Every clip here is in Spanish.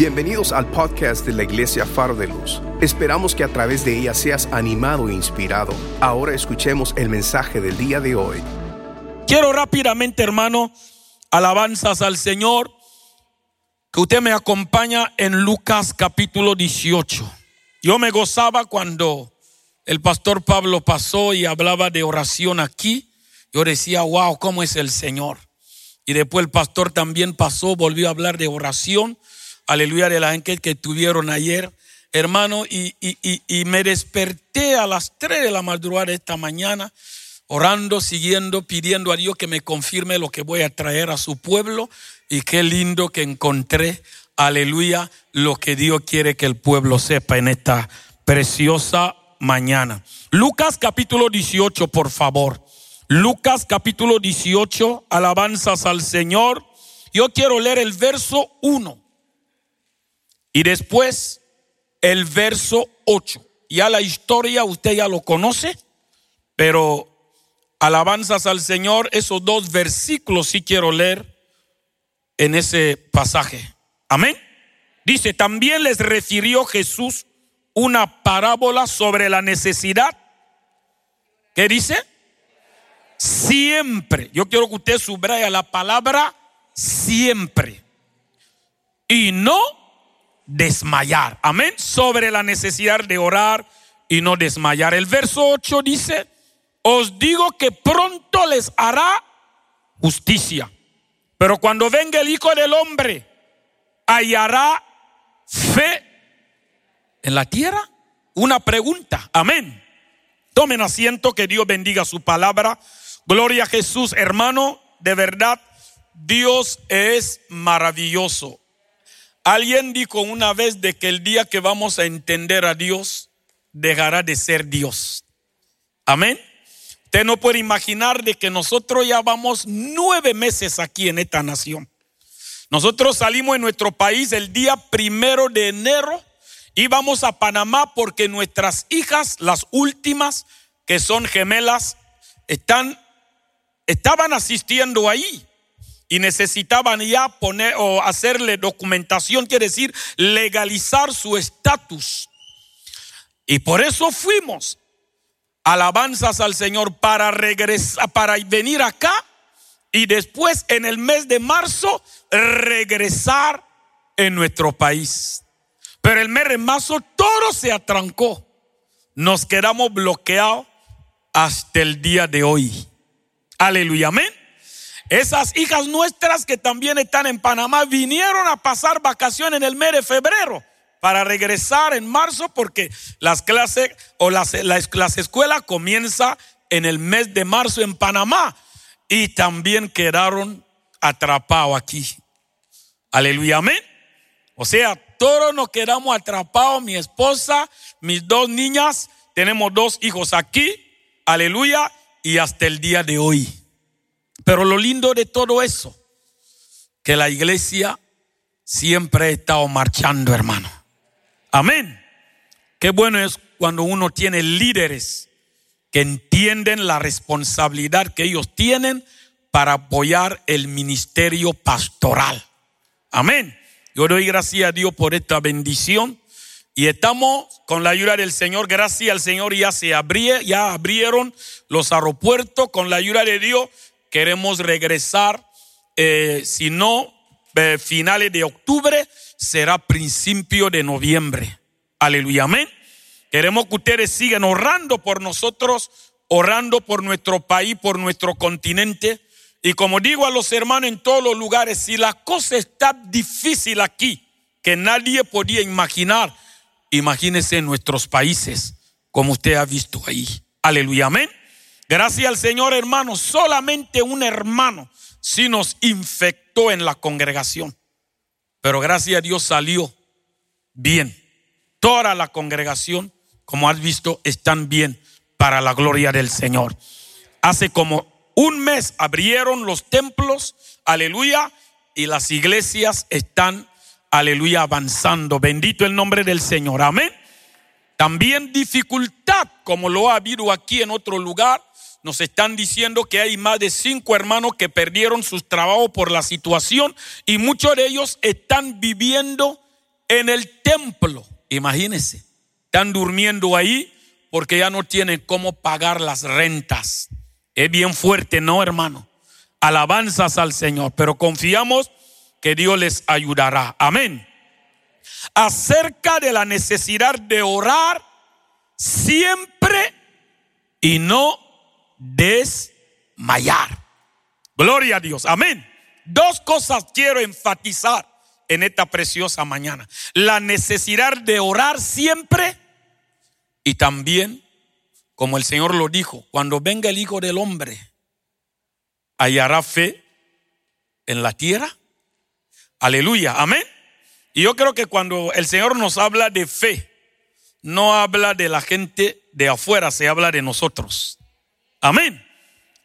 Bienvenidos al podcast de la Iglesia Faro de Luz. Esperamos que a través de ella seas animado e inspirado. Ahora escuchemos el mensaje del día de hoy. Quiero rápidamente, hermano, alabanzas al Señor, que usted me acompaña en Lucas capítulo 18. Yo me gozaba cuando el pastor Pablo pasó y hablaba de oración aquí. Yo decía, wow, ¿cómo es el Señor? Y después el pastor también pasó, volvió a hablar de oración aleluya, del ángel que tuvieron ayer, hermano, y, y, me desperté a las 3 de la madrugada esta mañana, orando, siguiendo, pidiendo a Dios que me confirme lo que voy a traer a su pueblo. Y qué lindo que encontré, aleluya, lo que Dios quiere que el pueblo sepa en esta preciosa mañana. Lucas capítulo 18, por favor. Lucas capítulo 18, alabanzas al Señor. Yo quiero leer el verso 1. Y después el verso 8. Ya la historia usted ya lo conoce, pero alabanzas al Señor, esos dos versículos sí quiero leer en ese pasaje. Amén. Dice, también les refirió Jesús una parábola sobre la necesidad. ¿Qué dice? Siempre. Yo quiero que usted subraya la palabra siempre. Y no desmayar. Amén. Sobre la necesidad de orar y no desmayar. El verso 8 dice, os digo que pronto les hará justicia. Pero cuando venga el Hijo del Hombre, hallará fe en la tierra. Una pregunta. Amén. Tomen asiento, que Dios bendiga su palabra. Gloria a Jesús, hermano. De verdad, Dios es maravilloso. Alguien dijo una vez de que el día que vamos a entender a Dios, dejará de ser Dios. Amén. Usted no puede imaginar de que nosotros ya vamos nueve meses aquí en esta nación. Nosotros salimos en nuestro país el día primero de enero y vamos a Panamá porque nuestras hijas, las últimas, que son gemelas, están, estaban asistiendo ahí y necesitaban ya poner o hacerle documentación, quiere decir legalizar su estatus. Y por eso fuimos. Alabanzas al Señor para regresar, para venir acá y después en el mes de marzo regresar en nuestro país. Pero el mes de marzo todo se atrancó. Nos quedamos bloqueados hasta el día de hoy. Aleluya, amén. Esas hijas nuestras que también están en Panamá vinieron a pasar vacaciones en el mes de febrero para regresar en marzo porque las clases o las, las, escuelas comienza en el mes de marzo en Panamá y también quedaron atrapados aquí. Aleluya, amén. O sea, todos nos quedamos atrapados, mi esposa, mis dos niñas, tenemos dos hijos aquí, aleluya, y hasta el día de hoy. Pero lo lindo de todo eso, que la iglesia siempre ha estado marchando, hermano. Amén. Qué bueno es cuando uno tiene líderes que entienden la responsabilidad que ellos tienen para apoyar el ministerio pastoral. Amén. Yo doy gracias a Dios por esta bendición. Y estamos con la ayuda del Señor, gracias al Señor ya se abrió, ya abrieron los aeropuertos con la ayuda de Dios queremos regresar, eh, si no eh, finales de octubre, será principio de noviembre. Aleluya, amén. Queremos que ustedes sigan orando por nosotros, orando por nuestro país, por nuestro continente. Y como digo a los hermanos en todos los lugares, si la cosa está difícil aquí, que nadie podía imaginar, imagínese en nuestros países, como usted ha visto ahí. Aleluya, amén. Gracias al Señor, hermano, solamente un hermano sí nos infectó en la congregación. Pero gracias a Dios salió bien. Toda la congregación, como has visto, están bien para la gloria del Señor. Hace como un mes abrieron los templos, aleluya, y las iglesias están, aleluya, avanzando. Bendito el nombre del Señor. Amén. También dificultad, como lo ha habido aquí en otro lugar, nos están diciendo que hay más de cinco hermanos que perdieron sus trabajos por la situación y muchos de ellos están viviendo en el templo. Imagínense, están durmiendo ahí porque ya no tienen cómo pagar las rentas. Es bien fuerte, ¿no, hermano? Alabanzas al Señor, pero confiamos que Dios les ayudará. Amén. Acerca de la necesidad de orar siempre y no desmayar. Gloria a Dios. Amén. Dos cosas quiero enfatizar en esta preciosa mañana. La necesidad de orar siempre y también, como el Señor lo dijo, cuando venga el Hijo del Hombre, hallará fe en la tierra. Aleluya, amén. Y yo creo que cuando el Señor nos habla de fe, no habla de la gente de afuera, se habla de nosotros. Amén,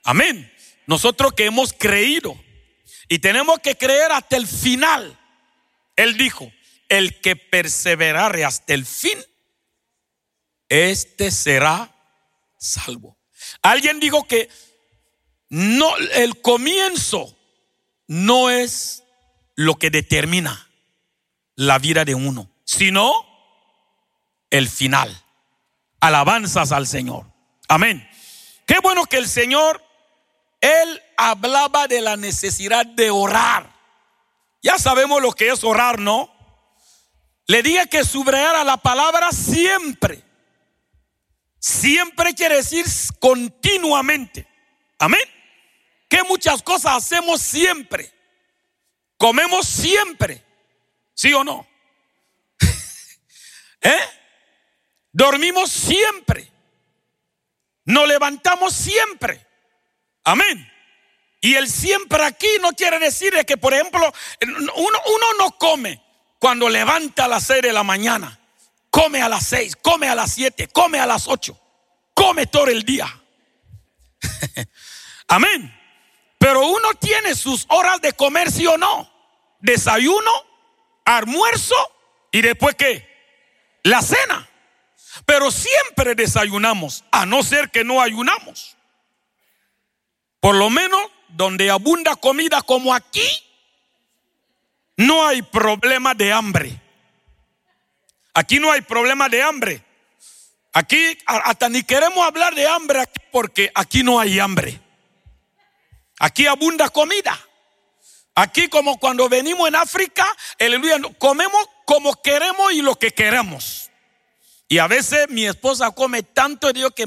amén. Nosotros que hemos creído y tenemos que creer hasta el final. Él dijo, el que perseverare hasta el fin, este será salvo. Alguien dijo que no, el comienzo no es lo que determina la vida de uno, sino el final. Alabanzas al Señor. Amén. Qué bueno que el Señor, Él hablaba de la necesidad de orar. Ya sabemos lo que es orar, ¿no? Le dije que subrayara la palabra siempre. Siempre quiere decir continuamente. Amén. Que muchas cosas hacemos siempre. Comemos siempre. ¿Sí o no? ¿Eh? Dormimos siempre. Nos levantamos siempre. Amén. Y el siempre aquí no quiere decir que, por ejemplo, uno, no come cuando levanta a las seis de la mañana. Come a las seis, come a las siete, come a las ocho. Come todo el día. Amén. Pero uno tiene sus horas de comer, sí o no. Desayuno, almuerzo y después qué? La cena. Pero siempre desayunamos, a no ser que no ayunamos. Por lo menos donde abunda comida como aquí, no hay problema de hambre. Aquí no hay problema de hambre. Aquí hasta ni queremos hablar de hambre porque aquí no hay hambre. Aquí abunda comida. Aquí como cuando venimos en África, aleluya, comemos como queremos y lo que queremos. Y a veces mi esposa come tanto y digo que,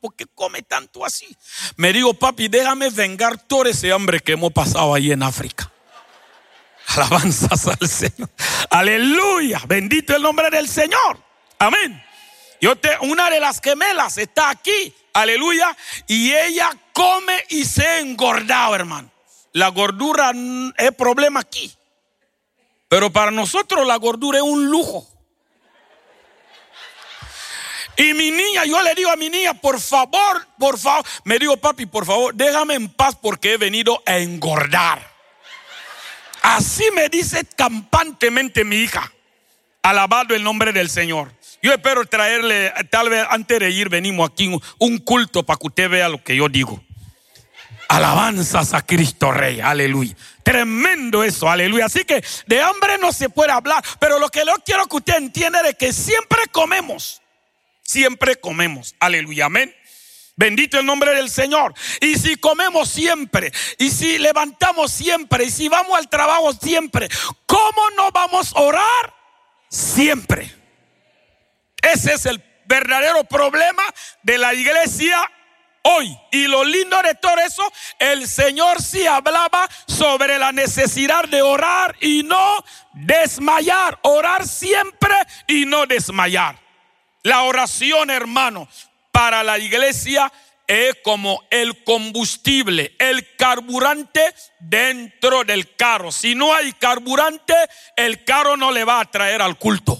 ¿por qué come tanto así? Me digo, papi, déjame vengar todo ese hambre que hemos pasado ahí en África. Alabanzas al Señor. Aleluya. Bendito el nombre del Señor. Amén. Yo te, una de las gemelas está aquí. Aleluya. Y ella come y se ha engordado, hermano. La gordura es problema aquí. Pero para nosotros la gordura es un lujo. Y mi niña, yo le digo a mi niña, por favor, por favor, me digo, papi, por favor, déjame en paz porque he venido a engordar. Así me dice campantemente mi hija. Alabado el nombre del Señor. Yo espero traerle, tal vez antes de ir, venimos aquí un culto para que usted vea lo que yo digo. Alabanzas a Cristo Rey, aleluya. Tremendo eso, aleluya. Así que de hambre no se puede hablar, pero lo que yo quiero que usted entienda es que siempre comemos siempre comemos. Aleluya, amén. Bendito el nombre del Señor. Y si comemos siempre, y si levantamos siempre, y si vamos al trabajo siempre, ¿cómo no vamos a orar? Siempre. Ese es el verdadero problema de la iglesia hoy. Y lo lindo de todo eso, el Señor sí hablaba sobre la necesidad de orar y no desmayar. Orar siempre y no desmayar. La oración, hermano, para la iglesia es como el combustible, el carburante dentro del carro. Si no hay carburante, el carro no le va a traer al culto.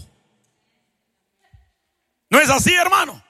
¿No es así, hermano?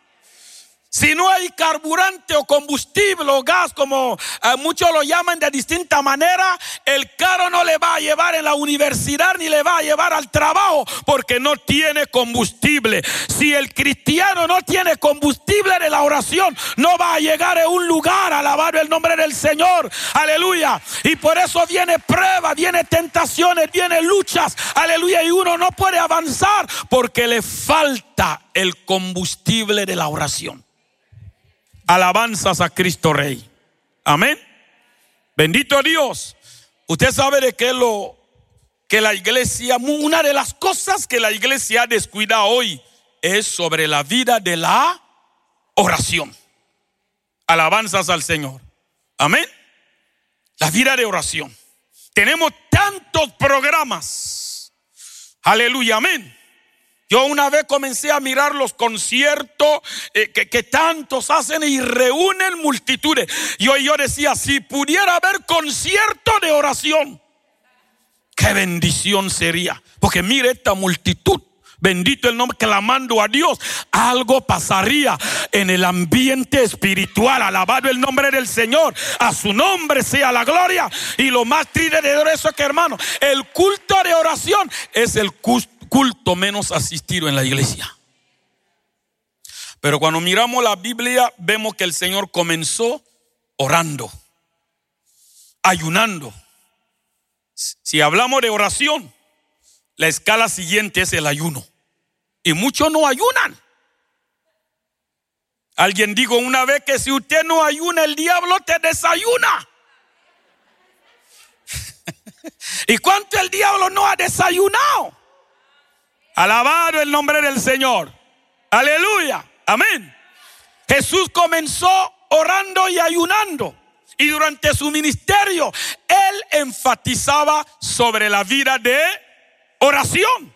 Si no hay carburante o combustible o gas, como eh, muchos lo llaman de distinta manera, el carro no le va a llevar en la universidad ni le va a llevar al trabajo porque no tiene combustible. Si el cristiano no tiene combustible de la oración, no va a llegar a un lugar alabar el nombre del Señor. Aleluya. Y por eso viene prueba, viene tentaciones, viene luchas. Aleluya. Y uno no puede avanzar porque le falta el combustible de la oración. Alabanzas a Cristo Rey. Amén. Bendito Dios. Usted sabe de qué lo que la iglesia, una de las cosas que la iglesia ha descuidado hoy es sobre la vida de la oración. Alabanzas al Señor. Amén. La vida de oración. Tenemos tantos programas. Aleluya, amén. Yo una vez comencé a mirar los conciertos eh, que, tantos hacen y reúnen multitudes. Y hoy yo decía, si pudiera haber concierto de oración, qué bendición sería. Porque mire esta multitud. Bendito el nombre, clamando a Dios. Algo pasaría en el ambiente espiritual. Alabado el nombre del Señor. A su nombre sea la gloria. Y lo más triste de eso es que, hermano, el culto de oración es el culto culto menos asistido en la iglesia. Pero cuando miramos la Biblia, vemos que el Señor comenzó orando, ayunando. Si hablamos de oración, la escala siguiente es el ayuno. Y muchos no ayunan. Alguien dijo una vez que si usted no ayuna, el diablo te desayuna. ¿Y cuánto el diablo no ha desayunado? Alabado el nombre del Señor. Aleluya. Amén. Jesús comenzó orando y ayunando. Y durante su ministerio, él enfatizaba sobre la vida de oración.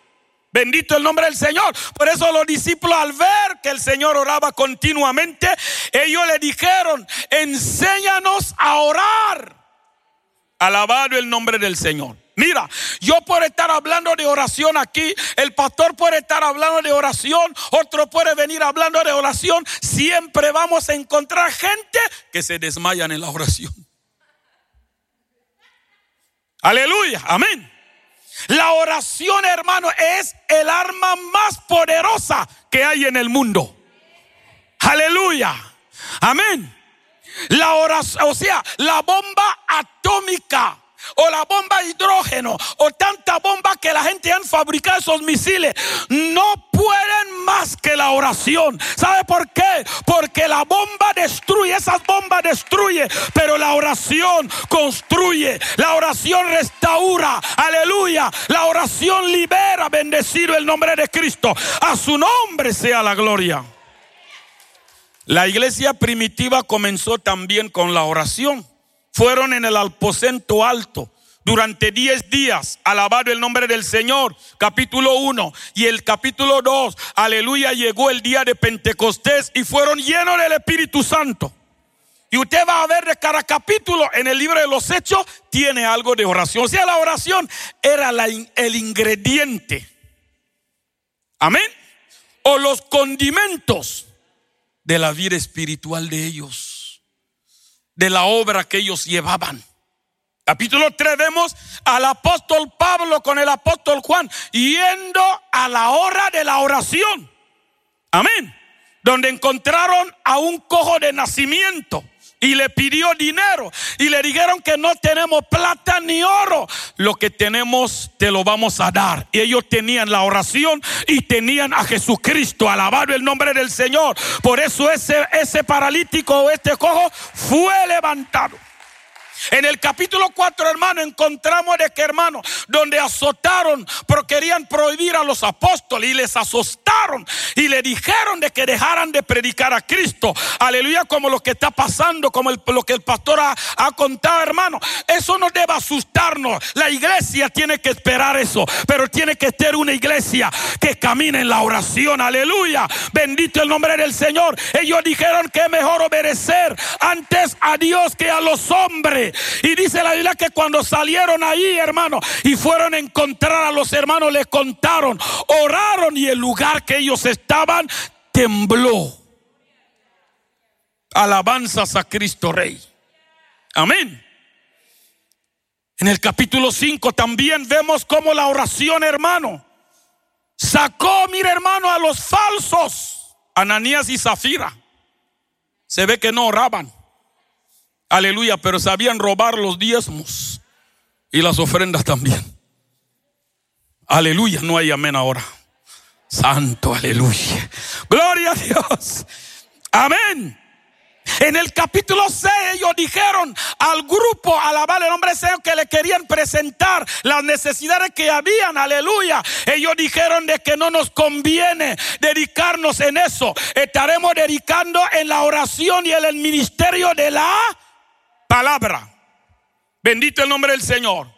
Bendito el nombre del Señor. Por eso los discípulos al ver que el Señor oraba continuamente, ellos le dijeron, enséñanos a orar. Alabado el nombre del Señor. Mira, yo por estar hablando de oración aquí, el pastor puede estar hablando de oración, otro puede venir hablando de oración, siempre vamos a encontrar gente que se desmayan en la oración. Aleluya, amén. La oración, hermano, es el arma más poderosa que hay en el mundo. Aleluya, amén. La oración, o sea, la bomba atómica o la bomba de hidrógeno o tanta bomba que la gente han fabricado esos misiles no pueden más que la oración. ¿Sabe por qué? Porque la bomba destruye, esas bombas destruye, pero la oración construye, la oración restaura, aleluya, la oración libera, bendecido el nombre de Cristo. A su nombre sea la gloria. La iglesia primitiva comenzó también con la oración fueron en el aposento alto durante diez días, alabado el nombre del Señor, capítulo 1 y el capítulo 2, aleluya, llegó el día de Pentecostés y fueron llenos del Espíritu Santo. Y usted va a ver de cada capítulo en el libro de los Hechos, tiene algo de oración. O sea, la oración era el ingrediente. Amén. O los condimentos de la vida espiritual de ellos de la obra que ellos llevaban. Capítulo 3 vemos al apóstol Pablo con el apóstol Juan yendo a la hora de la oración. Amén. Donde encontraron a un cojo de nacimiento y le pidió dinero y le dijeron que no tenemos plata ni oro, lo que tenemos te lo vamos a dar. Y ellos tenían la oración y tenían a Jesucristo, alabado el nombre del Señor. Por eso ese, ese paralítico o este cojo fue levantado. En el capítulo 4, hermano, encontramos de que, hermano, donde azotaron, porque querían prohibir a los apóstoles y les azotaron y le dijeron de que dejaran de predicar a Cristo. Aleluya, como lo que está pasando, como lo que el pastor ha, ha contado, hermano. Eso no debe asustarnos. La iglesia tiene que esperar eso, pero tiene que ser una iglesia que camine en la oración. Aleluya. Bendito el nombre del Señor. Ellos dijeron que es mejor obedecer antes a Dios que a los hombres. Y dice la Biblia que cuando salieron ahí, hermano, y fueron a encontrar a los hermanos, les contaron, oraron y el lugar que ellos estaban tembló. Alabanzas a Cristo Rey. Amén. En el capítulo 5 también vemos cómo la oración, hermano, sacó, mire hermano, a los falsos, Ananías y Zafira. Se ve que no oraban. Aleluya, pero sabían robar los diezmos y las ofrendas también. Aleluya, no hay amén ahora. Santo, aleluya. Gloria a Dios. Amén. En el capítulo 6 ellos dijeron al grupo, alabar el nombre de que le querían presentar las necesidades que habían, aleluya. Ellos dijeron de que no nos conviene dedicarnos en eso. Estaremos dedicando en la oración y en el ministerio de la palabra. Bendito el nombre del Señor.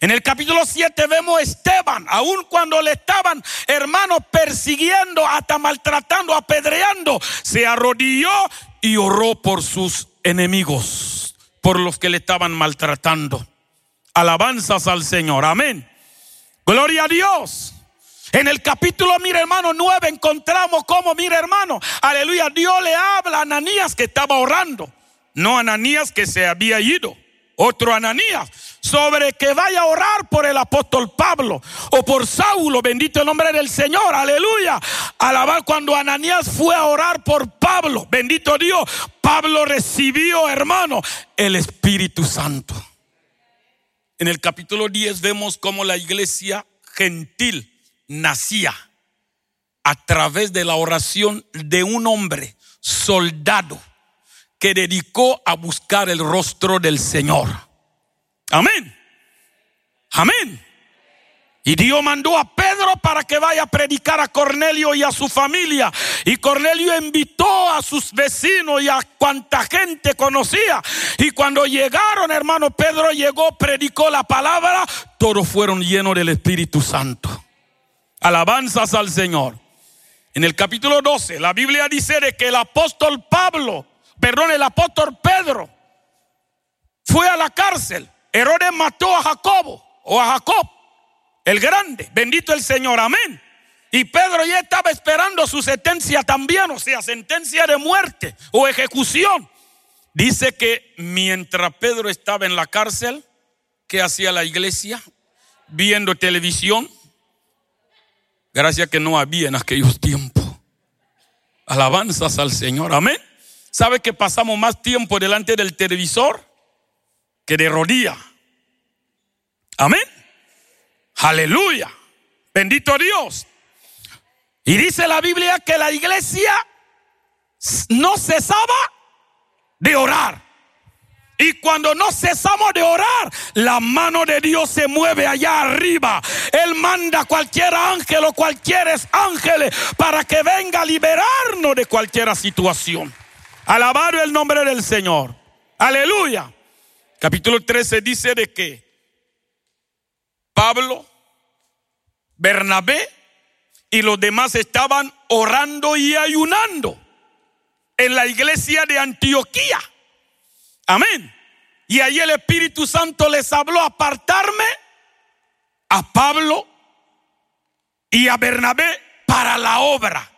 En el capítulo 7 vemos a Esteban, aun cuando le estaban, hermanos, persiguiendo, hasta maltratando, apedreando, se arrodilló y oró por sus enemigos, por los que le estaban maltratando. Alabanzas al Señor, amén. Gloria a Dios. En el capítulo, mire hermano, 9 encontramos como, mire hermano, aleluya, Dios le habla a Ananías que estaba orando, no Ananías que se había ido, otro Ananías sobre que vaya a orar por el apóstol Pablo o por Saulo, bendito el nombre del Señor, aleluya. Alabar cuando Ananías fue a orar por Pablo, bendito Dios, Pablo recibió, hermano, el Espíritu Santo. En el capítulo 10 vemos cómo la iglesia gentil nacía a través de la oración de un hombre soldado que dedicó a buscar el rostro del Señor. Amén. Amén. Y Dios mandó a Pedro para que vaya a predicar a Cornelio y a su familia. Y Cornelio invitó a sus vecinos y a cuanta gente conocía. Y cuando llegaron, hermano, Pedro llegó, predicó la palabra, todos fueron llenos del Espíritu Santo. Alabanzas al Señor. En el capítulo 12, la Biblia dice de que el apóstol Pablo, perdón, el apóstol Pedro, fue a la cárcel Herodes mató a Jacobo o a Jacob, el grande. Bendito el Señor, amén. Y Pedro ya estaba esperando su sentencia también, o sea, sentencia de muerte o ejecución. Dice que mientras Pedro estaba en la cárcel, ¿qué hacía la iglesia? Viendo televisión. Gracias que no había en aquellos tiempos. Alabanzas al Señor, amén. ¿Sabe que pasamos más tiempo delante del televisor que de rodilla. Amén. Aleluya. Bendito Dios. Y dice la Biblia que la iglesia no cesaba de orar. Y cuando no cesamos de orar, la mano de Dios se mueve allá arriba. Él manda cualquier ángel o cualquier ángel para que venga a liberarnos de cualquier situación. Alabado el nombre del Señor. Aleluya capítulo 13 dice de que Pablo, Bernabé y los demás estaban orando y ayunando en la iglesia de Antioquía. Amén. Y ahí el Espíritu Santo les habló apartarme a Pablo y a Bernabé para la obra.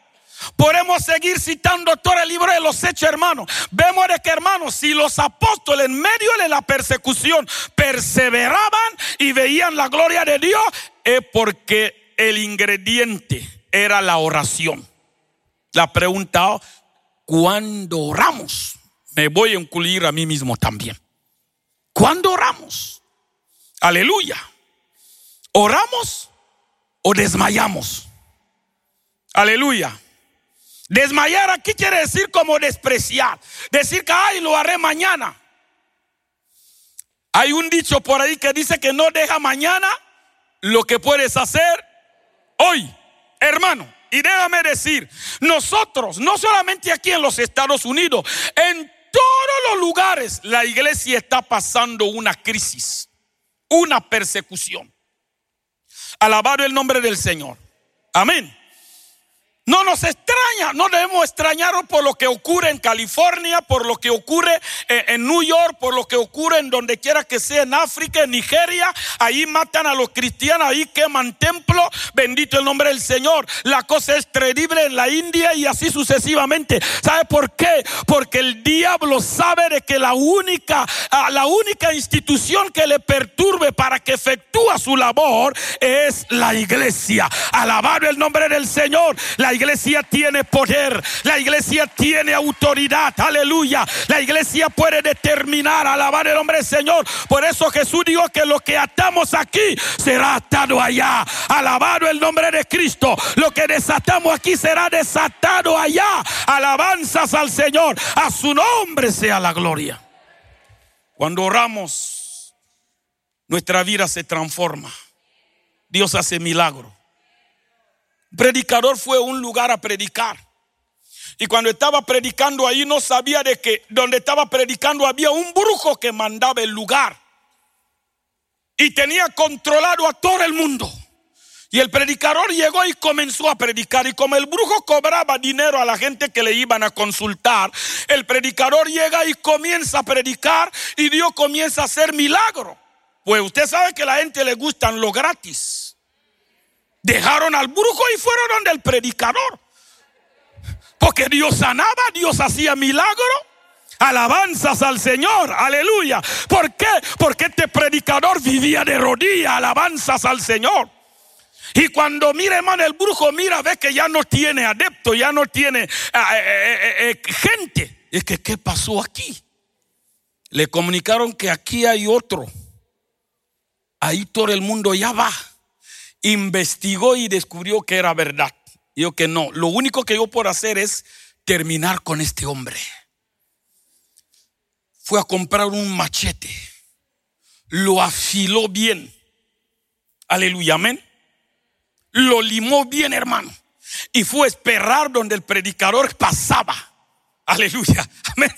Podemos seguir citando todo el libro de los hechos, hermanos. Vemos que, hermanos, si los apóstoles en medio de la persecución perseveraban y veían la gloria de Dios, es porque el ingrediente era la oración. La pregunta, ¿cuándo oramos? Me voy a incluir a mí mismo también. ¿Cuándo oramos? Aleluya. ¿Oramos o desmayamos? Aleluya. Desmayar aquí quiere decir como despreciar. Decir que, ay, lo haré mañana. Hay un dicho por ahí que dice que no deja mañana lo que puedes hacer hoy, hermano. Y déjame decir, nosotros, no solamente aquí en los Estados Unidos, en todos los lugares la iglesia está pasando una crisis, una persecución. Alabado el nombre del Señor. Amén. No nos extraña, no debemos extrañarnos por lo que ocurre en California, por lo que ocurre en, New York, por lo que ocurre en donde quiera que sea, en África, en Nigeria. Ahí matan a los cristianos, ahí queman templos. Bendito el nombre del Señor. La cosa es terrible en la India y así sucesivamente. ¿Sabe por qué? Porque el diablo sabe de que la única, la única institución que le perturbe para que efectúe su labor es la iglesia. Alabado el nombre del Señor. La iglesia tiene poder, la iglesia tiene autoridad, aleluya. La iglesia puede determinar, alabar el hombre Señor. Por eso Jesús dijo que lo que atamos aquí será atado allá. Alabado el nombre de Cristo. Lo que desatamos aquí será desatado allá. Alabanzas al Señor. A su nombre sea la gloria. Cuando oramos, nuestra vida se transforma. Dios hace milagro predicador fue a un lugar a predicar. Y cuando estaba predicando ahí no sabía de que donde estaba predicando había un brujo que mandaba el lugar. Y tenía controlado a todo el mundo. Y el predicador llegó y comenzó a predicar. Y como el brujo cobraba dinero a la gente que le iban a consultar, el predicador llega y comienza a predicar y Dios comienza a hacer milagro. Pues usted sabe que a la gente le gustan lo gratis. Dejaron al brujo y fueron donde el predicador. Porque Dios sanaba, Dios hacía milagro. Alabanzas al Señor, aleluya. ¿Por qué? Porque este predicador vivía de rodillas, alabanzas al Señor. Y cuando mira, hermano, el brujo mira, ve que ya no tiene adepto, ya no tiene eh, eh, eh, gente. Es que, ¿qué pasó aquí? Le comunicaron que aquí hay otro. Ahí todo el mundo ya va investigó y descubrió que era verdad. Yo que no, lo único que yo puedo hacer es terminar con este hombre. Fue a comprar un machete, lo afiló bien. Aleluya, amén. Lo limó bien, hermano. Y fue a esperar donde el predicador pasaba. Aleluya, amén.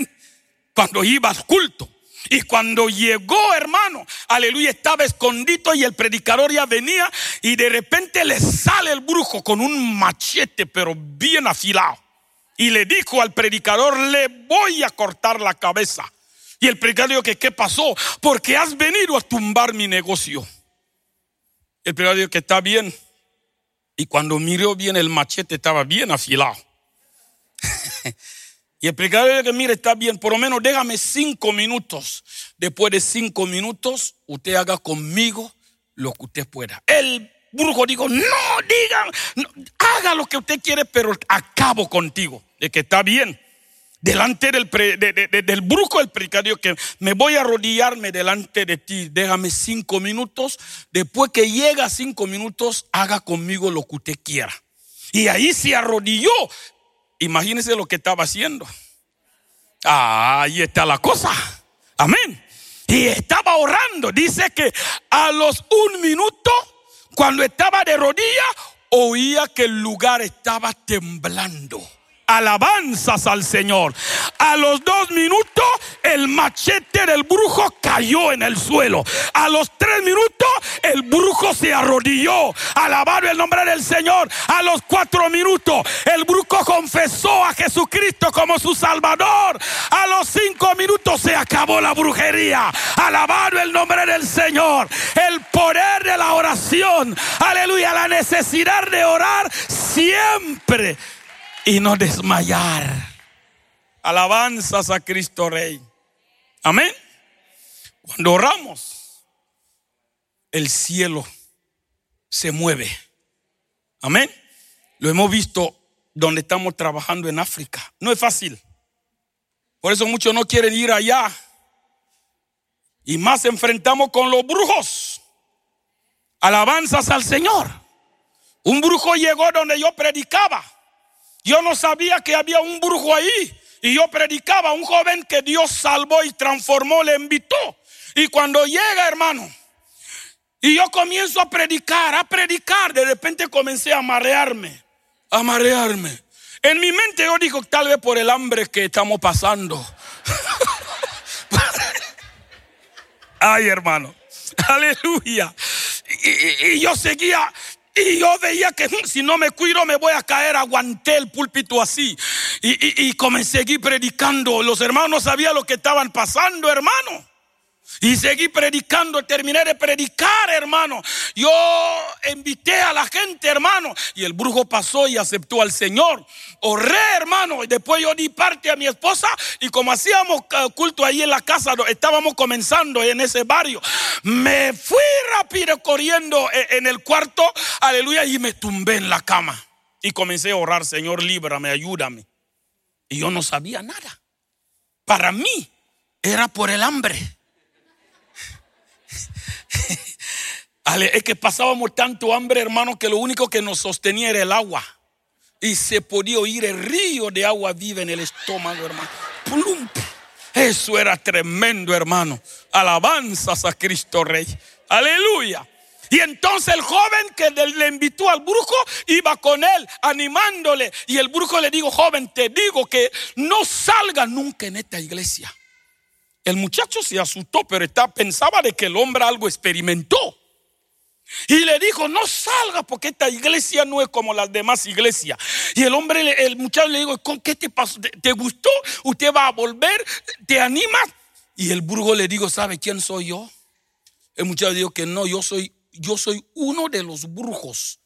Cuando iba al culto. Y cuando llegó, hermano, aleluya, estaba escondido y el predicador ya venía y de repente le sale el brujo con un machete, pero bien afilado. Y le dijo al predicador, le voy a cortar la cabeza. Y el predicador dijo que, ¿qué pasó? Porque has venido a tumbar mi negocio. El predicador dijo que está bien. Y cuando miró bien el machete estaba bien afilado. Y predicador que mire, está bien, por lo menos déjame cinco minutos. Después de cinco minutos, usted haga conmigo lo que usted pueda. El brujo dijo, no, digan, haga lo que usted quiere, pero acabo contigo. De que está bien. Delante del, del brujo, el predicador que me voy a arrodillarme delante de ti, déjame cinco minutos. Después que llega cinco minutos, haga conmigo lo que usted quiera. Y ahí se arrodilló Imagínense lo que estaba haciendo. Ah, ahí está la cosa. Amén. Y estaba orando. Dice que a los un minuto, cuando estaba de rodillas, oía que el lugar estaba temblando alabanzas al Señor. A los dos minutos, el machete del brujo cayó en el suelo. A los tres minutos, el brujo se arrodilló. Alabado el nombre del Señor. A los cuatro minutos, el brujo confesó a Jesucristo como su Salvador. A los cinco minutos se acabó la brujería. Alabado el nombre del Señor. El poder de la oración. Aleluya. La necesidad de orar siempre y no desmayar. Alabanzas a Cristo Rey. Amén. Cuando oramos, el cielo se mueve. Amén. Lo hemos visto donde estamos trabajando en África. No es fácil. Por eso muchos no quieren ir allá. Y más enfrentamos con los brujos. Alabanzas al Señor. Un brujo llegó donde yo predicaba. Yo no sabía que había un brujo ahí. Y yo predicaba a un joven que Dios salvó y transformó, le invitó. Y cuando llega, hermano, y yo comienzo a predicar, a predicar, de repente comencé a marearme, a marearme. En mi mente yo digo, tal vez por el hambre que estamos pasando. Ay, hermano, aleluya. Y, y yo seguía Y yo veía que "Mm, si no me cuido me voy a caer. Aguanté el púlpito así. Y, y, y comencé a predicando. Los hermanos no sabían lo que estaban pasando, hermano. Y seguí predicando, terminé de predicar, hermano. Yo invité a la gente, hermano. Y el brujo pasó y aceptó al Señor. Oré, hermano. Y después yo di parte a mi esposa. Y como hacíamos eh, culto ahí en la casa, estábamos comenzando en ese barrio. Me fui rápido corriendo e- en el cuarto, aleluya, y me tumbé en la cama. Y comencé a orar, Señor, líbrame, ayúdame. Y yo no sabía nada. Para mí era por el hambre. Es que pasábamos tanto hambre, hermano, que lo único que nos sostenía era el agua. Y se podía oír el río de agua viva en el estómago, hermano. Plum. Eso era tremendo, hermano. Alabanzas a Cristo Rey. Aleluya. Y entonces el joven que le invitó al brujo iba con él animándole. Y el brujo le dijo, joven, te digo que no salga nunca en esta iglesia. El muchacho se asustó, pero está, pensaba de que el hombre algo experimentó. Y le dijo, no salga porque esta iglesia no es como las demás iglesias. Y el hombre, el muchacho le dijo, ¿con qué te pasó? ¿Te, gustó? ¿Usted va a volver? ¿Te animas? Y el brujo le dijo, ¿sabe quién soy yo? El muchacho dijo que no, yo soy, yo soy uno de los brujos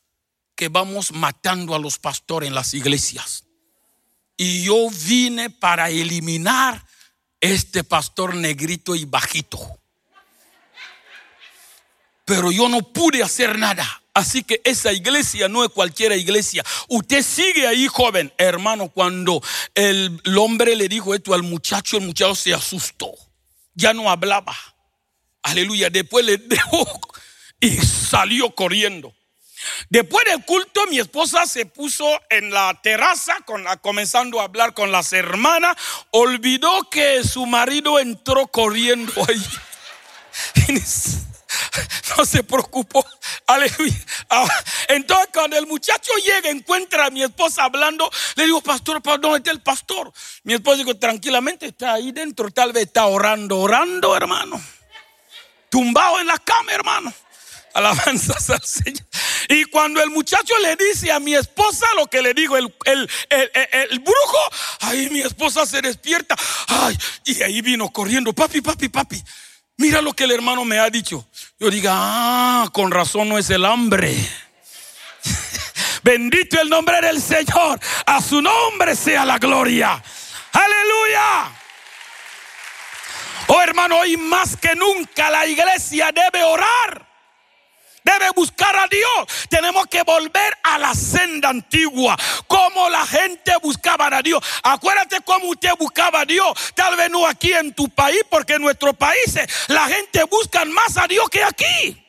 que vamos matando a los pastores en las iglesias. Y yo vine para eliminar este pastor negrito y bajito. Pero yo no pude hacer nada. Así que esa iglesia no es cualquier iglesia. Usted sigue ahí, joven. Hermano, cuando el, hombre le dijo esto al muchacho, el muchacho se asustó. Ya no hablaba. Aleluya. Después le dejó y salió corriendo. Después del culto, mi esposa se puso en la terraza, comenzando a hablar con las hermanas. Olvidó que su marido entró corriendo ahí. No se preocupó. Aleluya. Ah, Entonces, cuando el muchacho llega, encuentra a mi esposa hablando, le digo, pastor, ¿para dónde está el pastor? Mi esposa dijo, tranquilamente, está ahí dentro, tal vez está orando, orando, hermano. Tumbado en la cama, hermano. Alabanzas al Señor. Y cuando el muchacho le dice a mi esposa lo que le digo, el, el, el, el- el brujo, ahí mi esposa se despierta. Ay, y ahí vino corriendo, papi, papi, papi. Mira lo que el hermano me ha dicho. Yo diga, ah, con razón no es el hambre. Bendito el nombre del Señor. A su nombre sea la gloria. Aleluya. Oh hermano, hoy más que nunca la iglesia debe orar. Debe buscar a Dios. Tenemos que volver a la senda antigua. Como la gente buscaba a Dios. Acuérdate cómo usted buscaba a Dios. Tal vez no aquí en tu país, porque en nuestros países la gente busca más a Dios que aquí.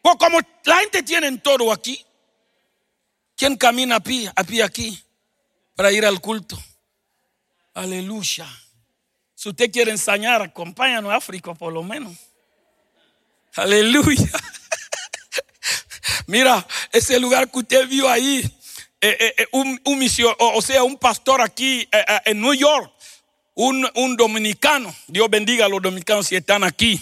Pues como la gente tiene todo aquí. ¿Quién camina a pie, a pie aquí para ir al culto? Aleluya. Si usted quiere ensañar, acompáñanos a África por lo menos. Aleluya. Mira, ese lugar que usted vio ahí, eh, eh, eh, un, misio- o, sea, un pastor aquí en New York, un, dominicano, Dios bendiga a los dominicanos si están aquí.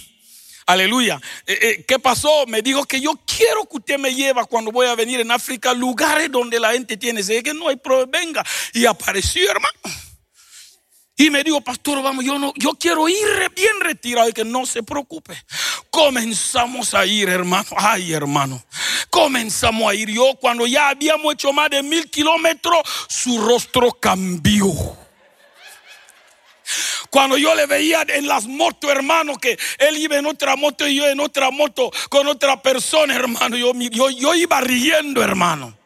Aleluya. ¿Qué pasó? Me dijo que yo quiero que usted me lleve cuando voy a venir en África, lugares donde la gente tiene. Que no hay problema. Venga. Y apareció, hermano. Y me dijo, pastor, vamos, yo no, yo quiero ir bien retirado y que no se preocupe. Comenzamos a ir, hermano. Ay, hermano. Comenzamos a ir. Yo, cuando ya habíamos hecho más de mil kilómetros, su rostro cambió. Cuando yo le veía en las motos, hermano, que él iba en otra moto y yo en otra moto con otra persona, hermano, yo, yo, yo iba riendo, hermano.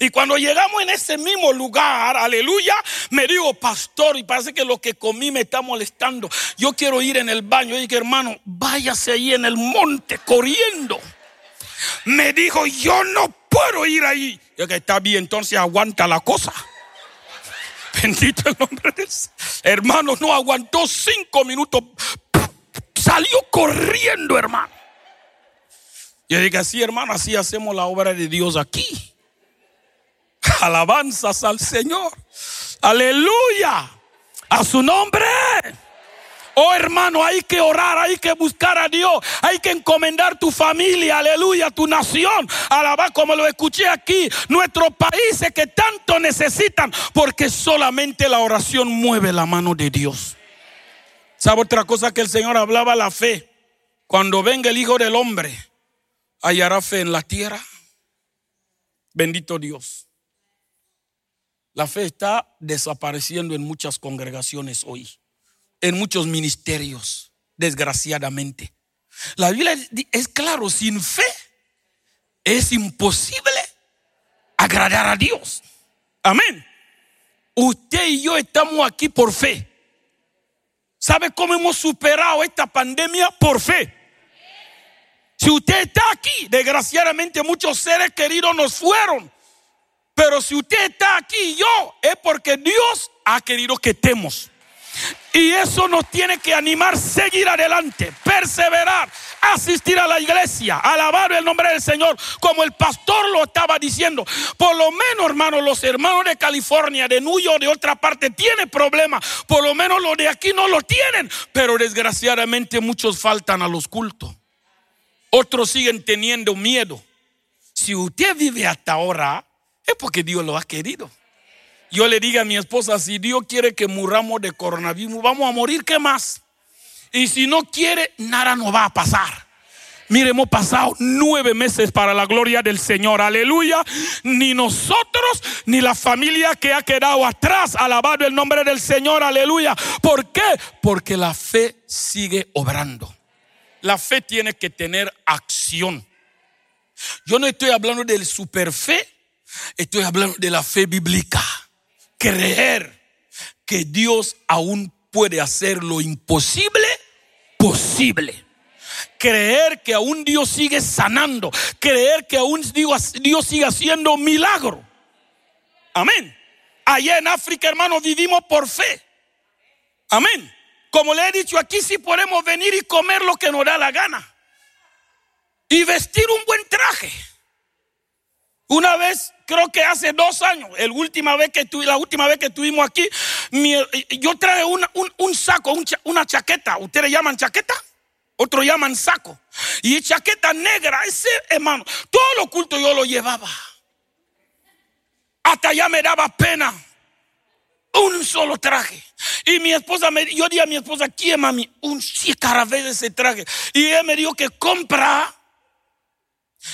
Y cuando llegamos en ese mismo lugar, aleluya, me dijo, pastor, y parece que lo que comí me está molestando. Yo quiero ir en el baño. Y dije, hermano, váyase ahí en el monte corriendo. Me dijo, yo no puedo ir ahí. Yo que está bien, entonces aguanta la cosa. Bendito el nombre de Dios. Hermano, no aguantó cinco minutos. Salió corriendo, hermano. Yo dije, así, hermano, así hacemos la obra de Dios aquí. Alabanzas al Señor. Aleluya. A su nombre. Oh hermano, hay que orar, hay que buscar a Dios, hay que encomendar tu familia, aleluya, tu nación, alabar como lo escuché aquí, nuestros países que tanto necesitan, porque solamente la oración mueve la mano de Dios. ¿Sabe otra cosa que el Señor hablaba? La fe. Cuando venga el Hijo del Hombre, hallará fe en la tierra. Bendito Dios. La fe está desapareciendo en muchas congregaciones hoy en muchos ministerios, desgraciadamente. La Biblia es claro, sin fe es imposible agradar a Dios. Amén. Usted y yo estamos aquí por fe. ¿Sabe cómo hemos superado esta pandemia? Por fe. Si usted está aquí, desgraciadamente muchos seres queridos nos fueron. Pero si usted está aquí yo, es porque Dios ha querido que estemos. Y eso nos tiene que animar seguir adelante, perseverar, asistir a la iglesia, alabar el nombre del Señor, como el pastor lo estaba diciendo. Por lo menos, hermanos, los hermanos de California, de New York, de otra parte, tienen problemas. Por lo menos los de aquí no lo tienen. Pero desgraciadamente muchos faltan a los cultos. Otros siguen teniendo miedo. Si usted vive hasta ahora, es porque Dios lo ha querido yo le diga a mi esposa, si Dios quiere que muramos de coronavirus, vamos a morir, ¿qué más? Y si no quiere, nada nos va a pasar. Mire, hemos pasado nueve meses para la gloria del Señor. Aleluya. Ni nosotros, ni la familia que ha quedado atrás. Alabado el nombre del Señor. Aleluya. ¿Por qué? Porque la fe sigue obrando. La fe tiene que tener acción. Yo no estoy hablando del super fe. Estoy hablando de la fe bíblica creer que Dios aún puede hacer lo imposible posible. Creer que aún Dios sigue sanando. Creer que aún Dios, Dios sigue haciendo milagro. Amén. Allá en África, hermanos, vivimos por fe. Amén. Como le he dicho aquí, sí podemos venir y comer lo que nos da la gana. Y vestir un buen traje. Una vez, creo que hace dos años, el última vez que la última vez que estuvimos aquí, yo traje un, saco, una chaqueta. ¿Ustedes llaman chaqueta? Otros llaman saco. Y chaqueta negra, ese hermano, todo lo oculto yo lo llevaba. Hasta ya me daba pena. Un solo traje. Y mi esposa me, yo dije a mi esposa, ¿quién mami? Un de ese traje. Y ella me dijo que compra.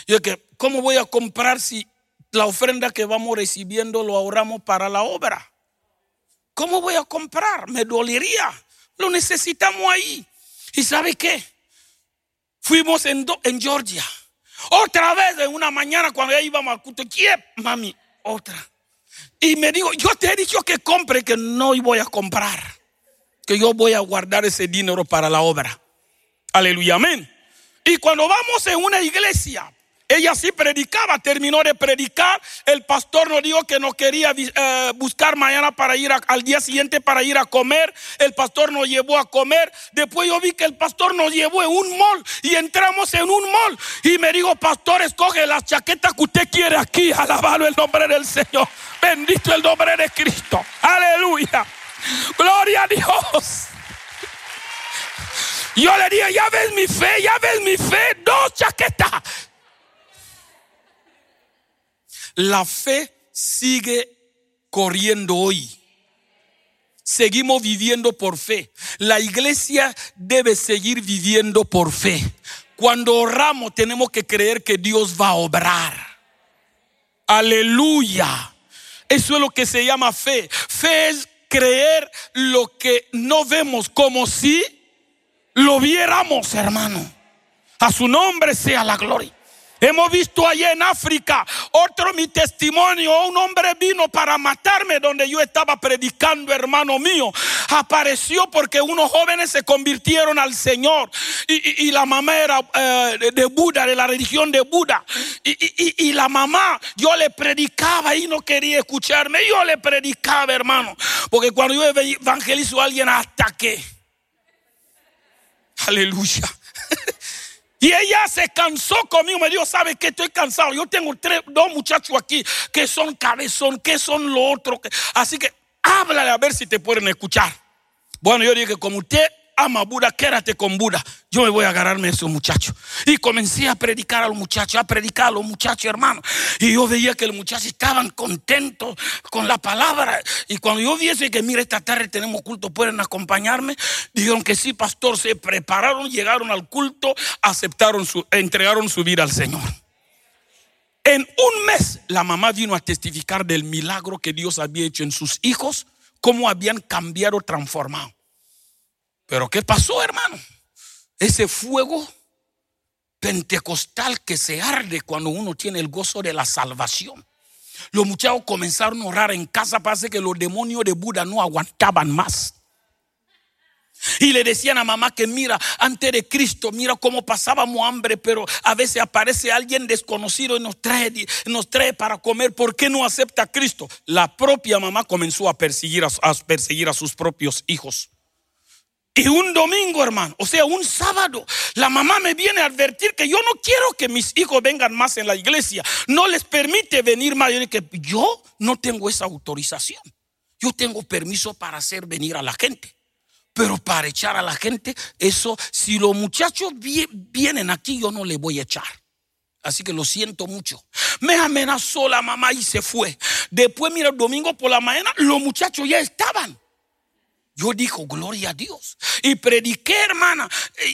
Yo que ¿cómo voy a comprar si la ofrenda que vamos recibiendo lo ahorramos para la obra? ¿Cómo voy a comprar? Me dolería. Lo necesitamos ahí. ¿Y sabe qué? Fuimos en, en Georgia. Otra vez en una mañana cuando ya íbamos al culto. Mami, otra. Y me dijo, yo te he dicho que compre, que no voy a comprar. Que yo voy a guardar ese dinero para la obra. Aleluya, amén. Y cuando vamos en una iglesia, ella sí predicaba, terminó de predicar. El pastor nos dijo que no quería eh, buscar mañana para ir al día siguiente para ir a comer. El pastor nos llevó a comer. Después yo vi que el pastor nos llevó en un mall y entramos en un mall. Y me dijo, pastor, escoge la chaqueta que usted quiere aquí. Alabado el nombre del Señor. Bendito el nombre de Cristo. Aleluya. Gloria a Dios. Yo le dije, ya ves mi fe, ya ves mi fe, dos chaquetas. La fe sigue corriendo hoy. Seguimos viviendo por fe. La iglesia debe seguir viviendo por fe. Cuando oramos tenemos que creer que Dios va a obrar. Aleluya. Eso es lo que se llama fe. Fe es creer lo que no vemos como si lo viéramos, hermano. A su nombre sea la gloria. Hemos visto allá en África otro mi testimonio. Un hombre vino para matarme donde yo estaba predicando, hermano mío. Apareció porque unos jóvenes se convirtieron al Señor. Y, la mamá era eh, de Buda, de la religión de Buda. Y, la mamá, yo le predicaba y no quería escucharme. Yo le predicaba, hermano. Porque cuando yo evangelizo a alguien hasta que... Aleluya. Y ella se cansó conmigo, me dijo, ¿sabes qué? Estoy cansado. Yo tengo tres, dos muchachos aquí que son cabezón, que son lo otro. Así que háblale a ver si te pueden escuchar. Bueno, yo dije, como usted ama Buda, quédate con Buda. Yo me voy a agarrarme a esos muchachos. Y comencé a predicar a los muchachos, a predicar a los muchachos, hermano. Y yo veía que los muchachos estaban contentos con la palabra. Y cuando yo viese que, mira, esta tarde tenemos culto, pueden acompañarme, dijeron que sí, pastor, se prepararon, llegaron al culto, aceptaron su, entregaron su vida al Señor. En un mes, la mamá vino a testificar del milagro que Dios había hecho en sus hijos, cómo habían cambiado, transformado. Pero ¿qué pasó, hermano? Ese fuego pentecostal que se arde cuando uno tiene el gozo de la salvación. Los muchachos comenzaron a orar en casa, parece que los demonios de Buda no aguantaban más. Y le decían a mamá que mira, antes de Cristo, mira cómo pasábamos hambre, pero a veces aparece alguien desconocido y nos trae, nos trae para comer. ¿Por qué no acepta a Cristo? La propia mamá comenzó a perseguir a perseguir a sus propios hijos. Y un domingo, hermano, o sea, un sábado, la mamá me viene a advertir que yo no quiero que mis hijos vengan más en la iglesia. No les permite venir más. Yo que yo no tengo esa autorización. Yo tengo permiso para hacer venir a la gente. Pero para echar a la gente, eso, si los muchachos vienen aquí, yo no les voy a echar. Así que lo siento mucho. Me amenazó la mamá y se fue. Después, mira, el domingo por la mañana, los muchachos ya estaban. Yo dijo, gloria a Dios. Y prediqué, hermana.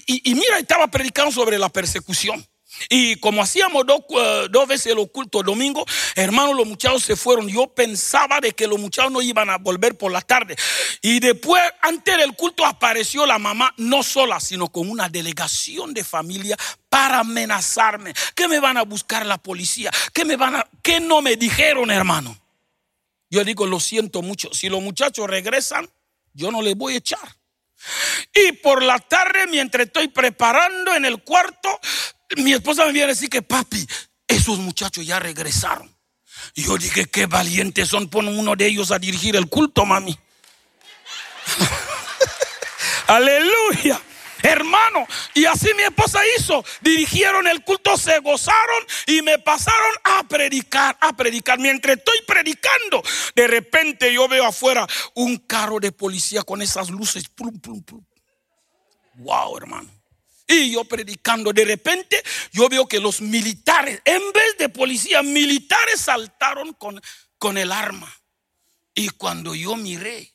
Y, mira, estaba predicando sobre la persecución. Y como hacíamos dos, eh, dos, veces el oculto domingo, hermano, los muchachos se fueron. Yo pensaba de que los muchachos no iban a volver por la tarde. Y después, antes del culto, apareció la mamá, no sola, sino con una delegación de familia para amenazarme. Que me van a buscar la policía? que me van a.? ¿Qué no me dijeron, hermano? Yo digo, lo siento mucho. Si los muchachos regresan, yo no les voy a echar. Y por la tarde, mientras estoy preparando en el cuarto, mi esposa me viene a decir que, papi, esos muchachos ya regresaron. Y yo dije, qué valientes son, pon uno de ellos a dirigir el culto, mami. Aleluya. Hermano, y así mi esposa hizo. Dirigieron el culto, se gozaron y me pasaron a predicar, a predicar. Mientras estoy predicando, de repente yo veo afuera un carro de policía con esas luces. Plum, plum, plum. Wow, hermano. Y yo predicando, de repente yo veo que los militares, en vez de policía, militares saltaron con, con el arma. Y cuando yo miré,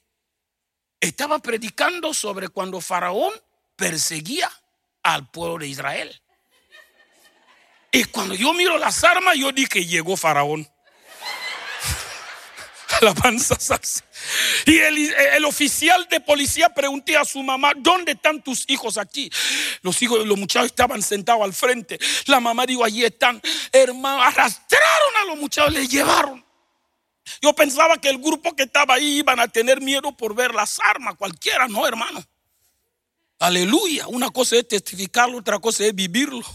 estaba predicando sobre cuando Faraón perseguía al pueblo de Israel. Y cuando yo miro las armas, yo dije, llegó Faraón. Alabanza Y el, oficial de policía pregunté a su mamá, ¿dónde están tus hijos aquí? Los hijos, los muchachos estaban sentados al frente. La mamá dijo, allí están. Hermano, arrastraron a los muchachos, les llevaron. Yo pensaba que el grupo que estaba ahí iban a tener miedo por ver las armas, cualquiera, no, hermano. Aleluya. Una cosa es testificarlo, otra cosa es vivirlo.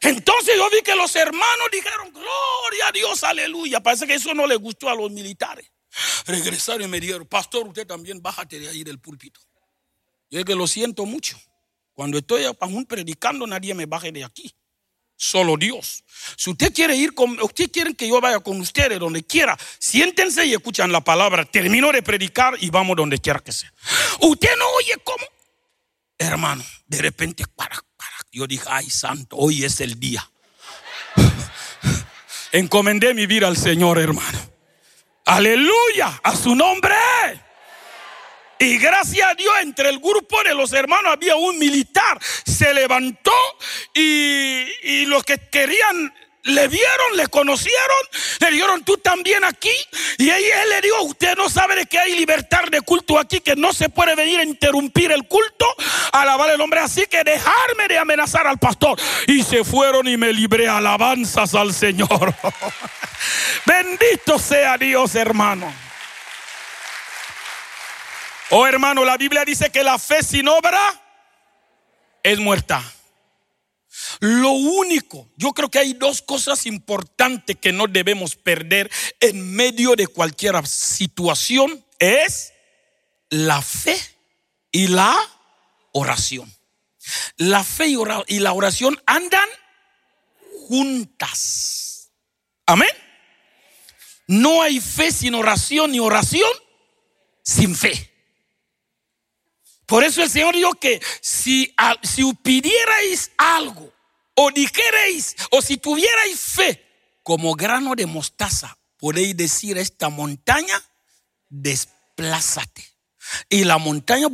Entonces yo vi que los hermanos dijeron, gloria a Dios, aleluya. Parece que eso no le gustó a los militares. Regresaron y me dijeron, pastor, usted también bájate de ahí del púlpito. Yo es que lo siento mucho. Cuando estoy aún predicando, nadie me baje de aquí solo Dios. Si usted quiere ir con, usted quiere que yo vaya con ustedes donde quiera, siéntense y escuchan la palabra. Termino de predicar y vamos donde quiera que sea. Usted no oye cómo, hermano, de repente, para, para. Yo dije, ay santo, hoy es el día. Encomendé mi vida al Señor, hermano. Aleluya, a su nombre. Y gracias a Dios, entre el grupo de los hermanos había un militar. Se levantó y, los que querían le vieron, le conocieron, le dijeron, tú también aquí. Y él, él, le dijo, usted no sabe de que hay libertad de culto aquí, que no se puede venir a interrumpir el culto, alabar el hombre. Así que dejarme de amenazar al pastor. Y se fueron y me libré alabanzas al Señor. Bendito sea Dios, hermano. Oh hermano, la Biblia dice que la fe sin obra es muerta. Lo único, yo creo que hay dos cosas importantes que no debemos perder en medio de cualquier situación. Es la fe y la oración. La fe y la oración andan juntas. Amén. No hay fe sin oración ni oración sin fe. Por eso el Señor dijo que si, si pidierais algo, o dijerais, o si tuvierais fe, como grano de mostaza, podéis decir a esta montaña, desplázate. Y la montaña,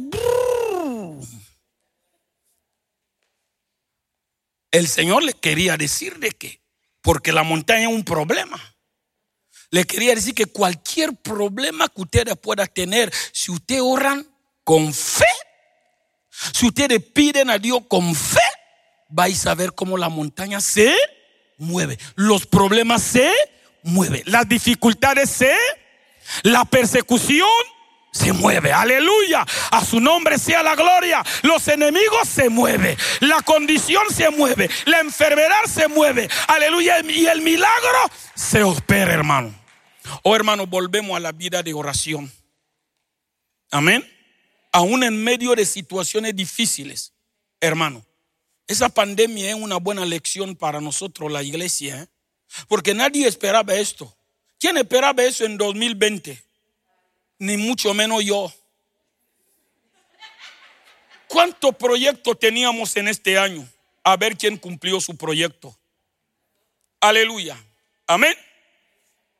el Señor le quería decir de que, porque la montaña es un problema. Le quería decir que cualquier problema que ustedes puedan tener, si ustedes oran con fe, si ustedes piden a Dios con fe, vais a ver cómo la montaña se mueve. Los problemas se mueven. Las dificultades se, la persecución se mueve. Aleluya. A su nombre sea la gloria. Los enemigos se mueven. La condición se mueve. La enfermedad se mueve. Aleluya. Y el milagro se opera, hermano. Oh, hermano, volvemos a la vida de oración. Amén. Aún en medio de situaciones difíciles, hermano. Esa pandemia es una buena lección para nosotros, la iglesia. ¿eh? Porque nadie esperaba esto. ¿Quién esperaba eso en 2020? Ni mucho menos yo. ¿Cuántos proyectos teníamos en este año? A ver quién cumplió su proyecto. Aleluya. Amén.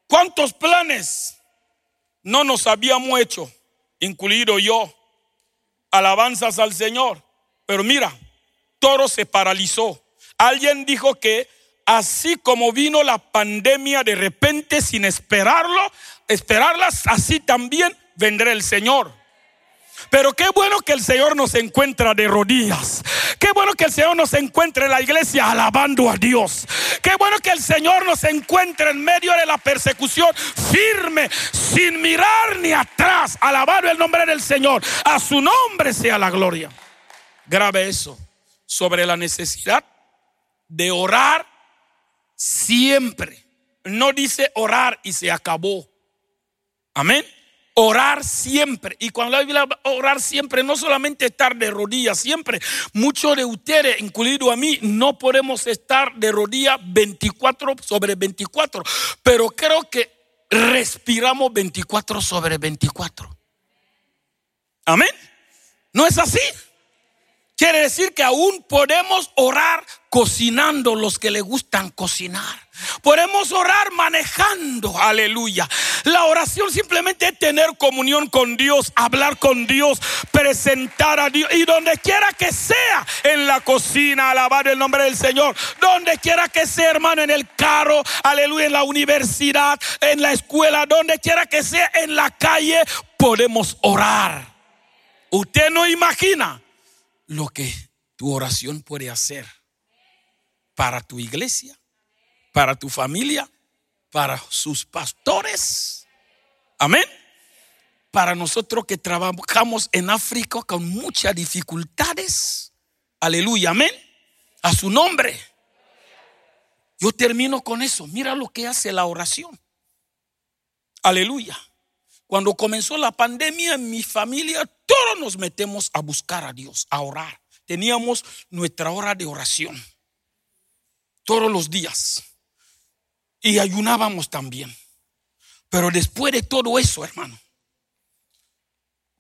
¿Cuántos planes no nos habíamos hecho, incluido yo? Alabanzas al Señor. Pero mira, todo se paralizó. Alguien dijo que así como vino la pandemia de repente sin esperarlo, esperarlas, así también vendrá el Señor. Pero qué bueno que el Señor nos encuentra de rodillas. Qué bueno que el Señor nos encuentre en la iglesia alabando a Dios. Qué bueno que el Señor nos encuentre en medio de la persecución firme, sin mirar ni atrás, alabando el nombre del Señor. A su nombre sea la gloria. Grave eso sobre la necesidad de orar siempre. No dice orar y se acabó. Amén. Orar siempre. Y cuando la Biblia orar siempre, no solamente estar de rodillas, siempre. Muchos de ustedes, incluido a mí, no podemos estar de rodillas 24 sobre 24. Pero creo que respiramos 24 sobre 24. Amén. ¿No es así? Quiere decir que aún podemos orar cocinando los que le gustan cocinar. Podemos orar manejando, aleluya. La oración simplemente es tener comunión con Dios, hablar con Dios, presentar a Dios. Y donde quiera que sea, en la cocina, alabar el nombre del Señor. Donde quiera que sea, hermano, en el carro, aleluya, en la universidad, en la escuela, donde quiera que sea, en la calle, podemos orar. Usted no imagina lo que tu oración puede hacer para tu iglesia, para tu familia, para sus pastores. Amén. Para nosotros que trabajamos en África con muchas dificultades. Aleluya, amén. A su nombre. Yo termino con eso. Mira lo que hace la oración. Aleluya. Cuando comenzó la pandemia en mi familia, todos nos metemos a buscar a Dios, a orar. Teníamos nuestra hora de oración todos los días. Y ayunábamos también. Pero después de todo eso, hermano,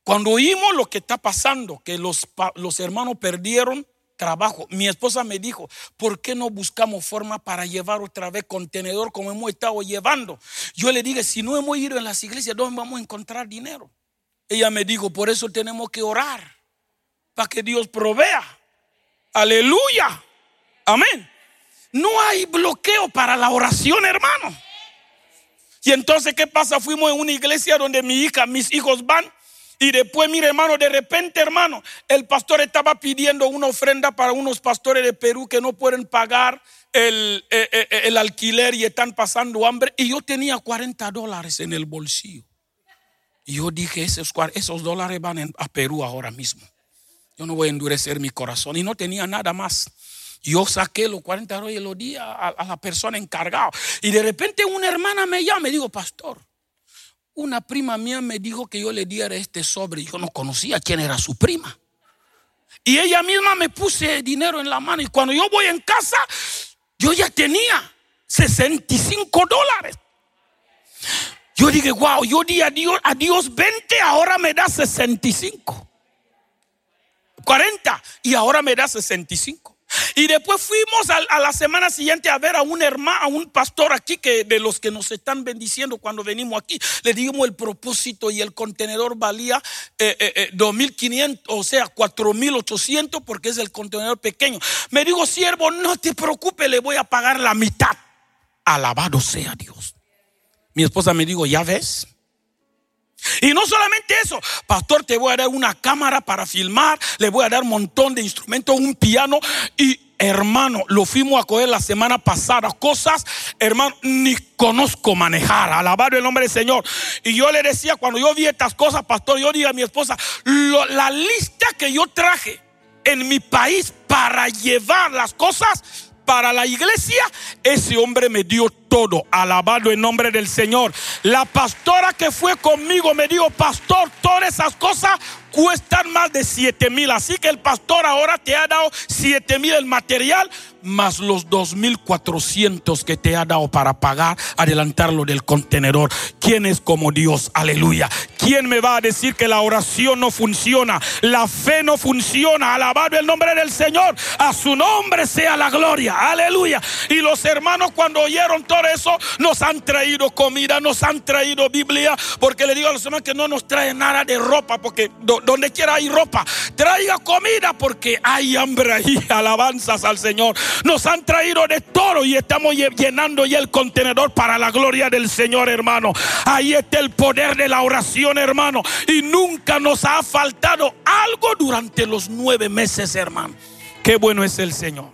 cuando oímos lo que está pasando, que los, los hermanos perdieron trabajo. Mi esposa me dijo, ¿por qué no buscamos forma para llevar otra vez contenedor como hemos estado llevando? Yo le dije, si no hemos ido en las iglesias, ¿dónde vamos a encontrar dinero? Ella me dijo, por eso tenemos que orar, para que Dios provea. Aleluya. Amén. No hay bloqueo para la oración, hermano. Y entonces, ¿qué pasa? Fuimos en una iglesia donde mi hija, mis hijos van y después, mire hermano, de repente hermano, el pastor estaba pidiendo una ofrenda para unos pastores de Perú que no pueden pagar el, eh, eh, eh, el, alquiler y están pasando hambre. Y yo tenía 40 dólares en el bolsillo. Y yo dije, esos, esos dólares van a Perú ahora mismo. Yo no voy a endurecer mi corazón. Y no tenía nada más. Yo saqué los 40 dólares y los di a, la persona encargada. Y de repente una hermana me llama y me dijo, pastor, una prima mía me dijo que yo le diera este sobre. Yo no conocía quién era su prima. Y ella misma me puse dinero en la mano. Y cuando yo voy en casa, yo ya tenía 65 dólares. Yo dije, wow, yo di a Dios, a Dios 20, ahora me da 65. 40 y ahora me da 65. Y después fuimos a, la semana siguiente a ver a un hermano, a un pastor aquí que de los que nos están bendiciendo cuando venimos aquí. Le dimos el propósito y el contenedor valía eh, eh, 2.500, eh, o sea, 4.800 porque es el contenedor pequeño. Me dijo, siervo, no te preocupes, le voy a pagar la mitad. Alabado sea Dios. Mi esposa me dijo, ¿ya ves? Y no solamente eso, pastor, te voy a dar una cámara para filmar, le voy a dar un montón de instrumentos, un piano. Y hermano, lo fuimos a coger la semana pasada, cosas, hermano, ni conozco manejar, alabar el nombre del Señor. Y yo le decía, cuando yo vi estas cosas, pastor, yo dije a mi esposa, la lista que yo traje en mi país para llevar las cosas para la iglesia, ese hombre me dio todo. Alabado en nombre del Señor. La pastora que fue conmigo me dijo, pastor, todas esas cosas cuestan más de 7 mil. Así que el pastor ahora te ha dado 7 mil el material más los 2.400 que te ha dado para pagar, adelantarlo del contenedor. ¿Quién es como Dios? Aleluya. ¿Quién me va a decir que la oración no funciona? La fe no funciona. Alabado el nombre del Señor. A su nombre sea la gloria. Aleluya. Y los hermanos cuando oyeron todo eso, nos han traído comida, nos han traído Biblia. Porque le digo a los hermanos que no nos trae nada de ropa, porque donde quiera hay ropa. Traiga comida porque hay hambre ahí. Alabanzas al Señor. Nos han traído de todo y estamos llenando ya el contenedor para la gloria del Señor, hermano. Ahí está el poder de la oración, hermano. Y nunca nos ha faltado algo durante los nueve meses, hermano. Qué bueno es el Señor.